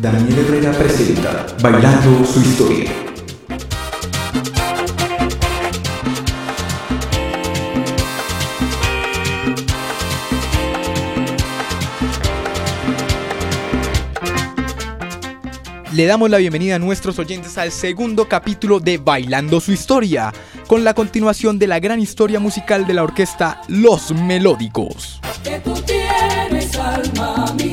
Daniel Herrera presenta Bailando su historia. Le damos la bienvenida a nuestros oyentes al segundo capítulo de Bailando su historia, con la continuación de la gran historia musical de la orquesta Los Melódicos. que tú tienes alma mía,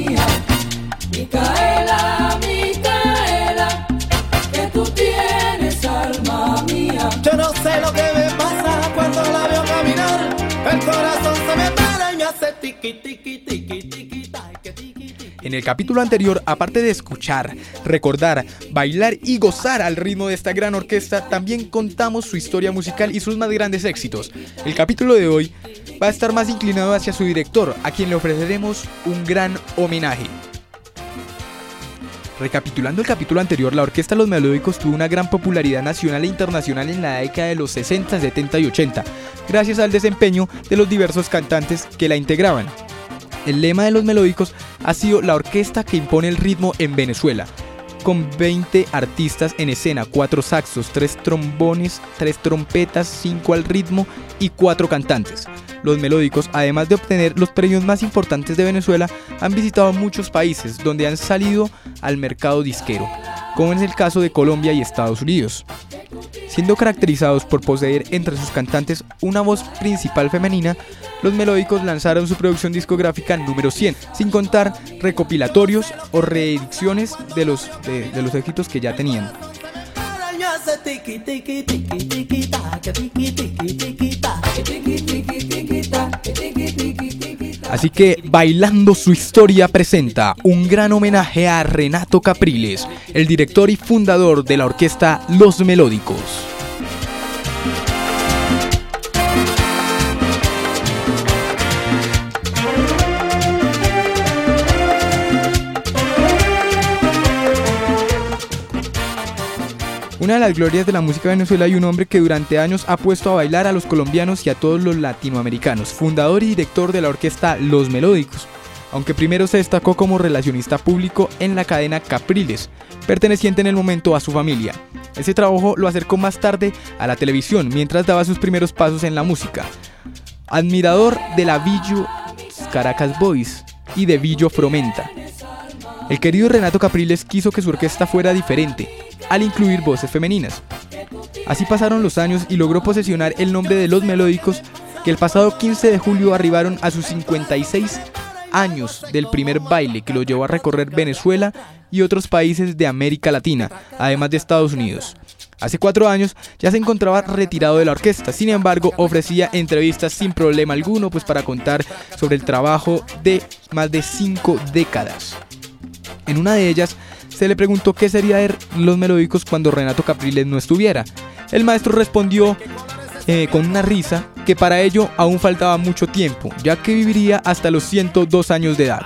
el capítulo anterior, aparte de escuchar, recordar, bailar y gozar al ritmo de esta gran orquesta, también contamos su historia musical y sus más grandes éxitos. El capítulo de hoy va a estar más inclinado hacia su director, a quien le ofreceremos un gran homenaje. Recapitulando el capítulo anterior, la orquesta Los Melódicos tuvo una gran popularidad nacional e internacional en la década de los 60, 70 y 80, gracias al desempeño de los diversos cantantes que la integraban. El lema de los melódicos ha sido la orquesta que impone el ritmo en Venezuela, con 20 artistas en escena, 4 saxos, 3 trombones, 3 trompetas, 5 al ritmo y 4 cantantes. Los melódicos, además de obtener los premios más importantes de Venezuela, han visitado muchos países donde han salido al mercado disquero, como es el caso de Colombia y Estados Unidos siendo caracterizados por poseer entre sus cantantes una voz principal femenina, los melódicos lanzaron su producción discográfica número 100, sin contar recopilatorios o reediciones de los, de, de los éxitos que ya tenían. Así que Bailando su historia presenta un gran homenaje a Renato Capriles, el director y fundador de la orquesta Los Melódicos. Una de las glorias de la música Venezuela y un hombre que durante años ha puesto a bailar a los colombianos y a todos los latinoamericanos, fundador y director de la orquesta Los Melódicos, aunque primero se destacó como relacionista público en la cadena Capriles, perteneciente en el momento a su familia. Ese trabajo lo acercó más tarde a la televisión mientras daba sus primeros pasos en la música. Admirador de la Villo Caracas Boys y de Villo Fromenta. El querido Renato Capriles quiso que su orquesta fuera diferente, al incluir voces femeninas. Así pasaron los años y logró posesionar el nombre de los melódicos que el pasado 15 de julio arribaron a sus 56 años del primer baile que lo llevó a recorrer Venezuela y otros países de América Latina, además de Estados Unidos. Hace cuatro años ya se encontraba retirado de la orquesta, sin embargo ofrecía entrevistas sin problema alguno pues para contar sobre el trabajo de más de cinco décadas. En una de ellas se le preguntó qué sería de los melódicos cuando Renato Capriles no estuviera. El maestro respondió eh, con una risa que para ello aún faltaba mucho tiempo, ya que viviría hasta los 102 años de edad.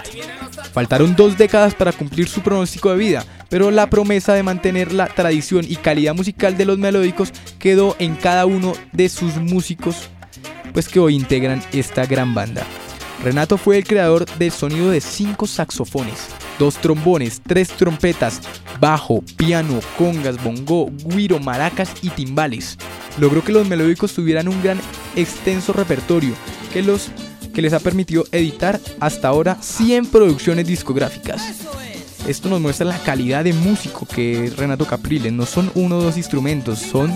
Faltaron dos décadas para cumplir su pronóstico de vida, pero la promesa de mantener la tradición y calidad musical de los melódicos quedó en cada uno de sus músicos, pues que hoy integran esta gran banda. Renato fue el creador del sonido de cinco saxofones, dos trombones, tres trompetas, bajo, piano, congas, bongo, guiro, maracas y timbales. Logró que los melódicos tuvieran un gran extenso repertorio que, los, que les ha permitido editar hasta ahora 100 producciones discográficas. Esto nos muestra la calidad de músico que es Renato Capriles. No son uno o dos instrumentos, son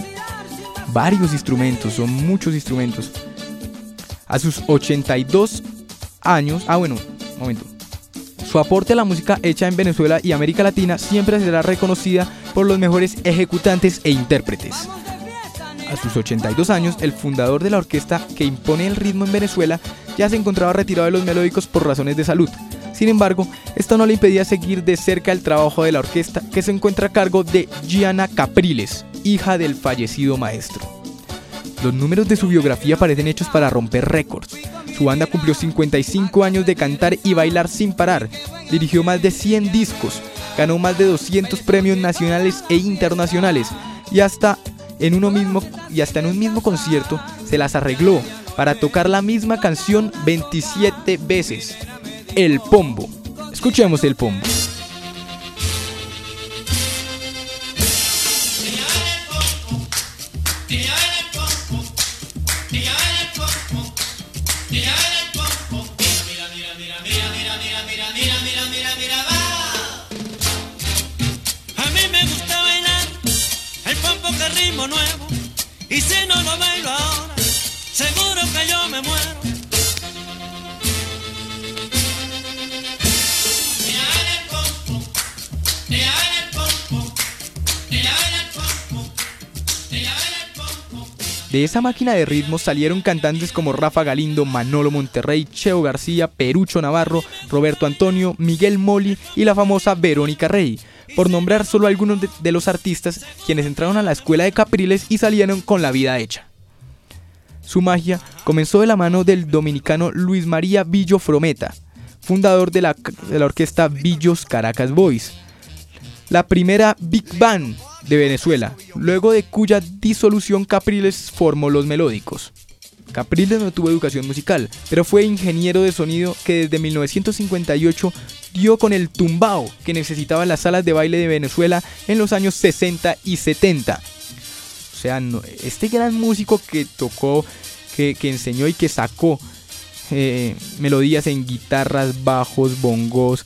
varios instrumentos, son muchos instrumentos. A sus 82 años, ah bueno, momento. Su aporte a la música hecha en Venezuela y América Latina siempre será reconocida por los mejores ejecutantes e intérpretes. A sus 82 años, el fundador de la orquesta que impone el ritmo en Venezuela ya se encontraba retirado de los melódicos por razones de salud. Sin embargo, esto no le impedía seguir de cerca el trabajo de la orquesta que se encuentra a cargo de Gianna Capriles, hija del fallecido maestro. Los números de su biografía parecen hechos para romper récords. Su banda cumplió 55 años de cantar y bailar sin parar, dirigió más de 100 discos, ganó más de 200 premios nacionales e internacionales y hasta en uno mismo y hasta en un mismo concierto se las arregló para tocar la misma canción 27 veces. El Pombo. Escuchemos el Pombo. Ritmo nuevo. Y si no seguro que yo me muero. De esa máquina de ritmos salieron cantantes como Rafa Galindo, Manolo Monterrey, Cheo García, Perucho Navarro, Roberto Antonio, Miguel Moli y la famosa Verónica Rey, por nombrar solo algunos de, los artistas quienes entraron a la escuela de Capriles y salieron con la vida hecha. Su magia comenzó de la mano del dominicano Luis María Villo Frometa, fundador de la, de la orquesta Villos Caracas Boys, la primera Big Band de Venezuela, luego de cuya disolución Capriles formó los melódicos. Capriles no tuvo educación musical, pero fue ingeniero de sonido que desde 1958 dio con el tumbao que necesitaban las salas de baile de Venezuela en los años 60 y 70. O sea, este gran músico que tocó, que, que enseñó y que sacó eh, melodías en guitarras, bajos, bongos,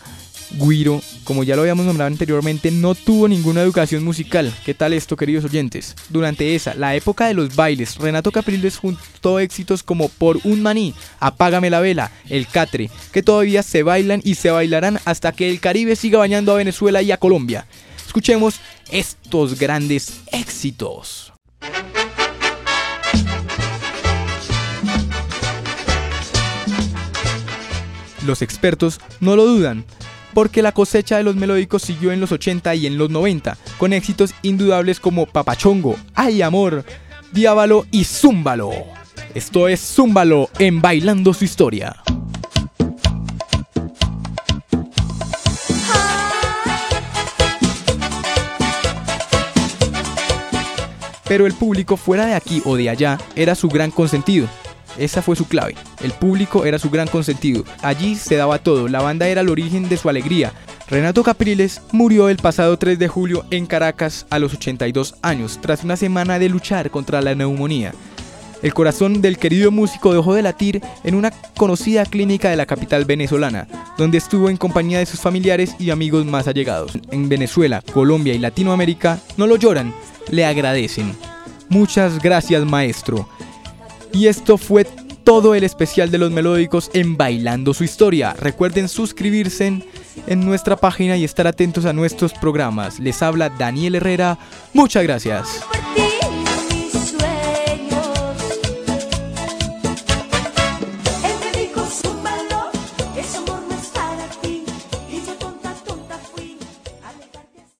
guiro, como ya lo habíamos nombrado anteriormente, no tuvo ninguna educación musical. ¿Qué tal esto, queridos oyentes? Durante esa, la época de los bailes, Renato Capriles juntó éxitos como Por un maní, Apágame la vela, El Catre, que todavía se bailan y se bailarán hasta que el Caribe siga bañando a Venezuela y a Colombia. Escuchemos estos grandes éxitos. Los expertos no lo dudan, porque la cosecha de los melódicos siguió en los 80 y en los 90, con éxitos indudables como Papachongo, Ay Amor, Diábalo y Zúmbalo. Esto es Zúmbalo en Bailando su historia. Pero el público fuera de aquí o de allá era su gran consentido. Esa fue su clave. El público era su gran consentido. Allí se daba todo. La banda era el origen de su alegría. Renato Capriles murió el pasado 3 de julio en Caracas a los 82 años, tras una semana de luchar contra la neumonía. El corazón del querido músico dejó de latir en una conocida clínica de la capital venezolana, donde estuvo en compañía de sus familiares y amigos más allegados. En Venezuela, Colombia y Latinoamérica no lo lloran, le agradecen. Muchas gracias maestro. Y esto fue todo el especial de los melódicos en Bailando su historia. Recuerden suscribirse en, nuestra página y estar atentos a nuestros programas. Les habla Daniel Herrera. Muchas gracias.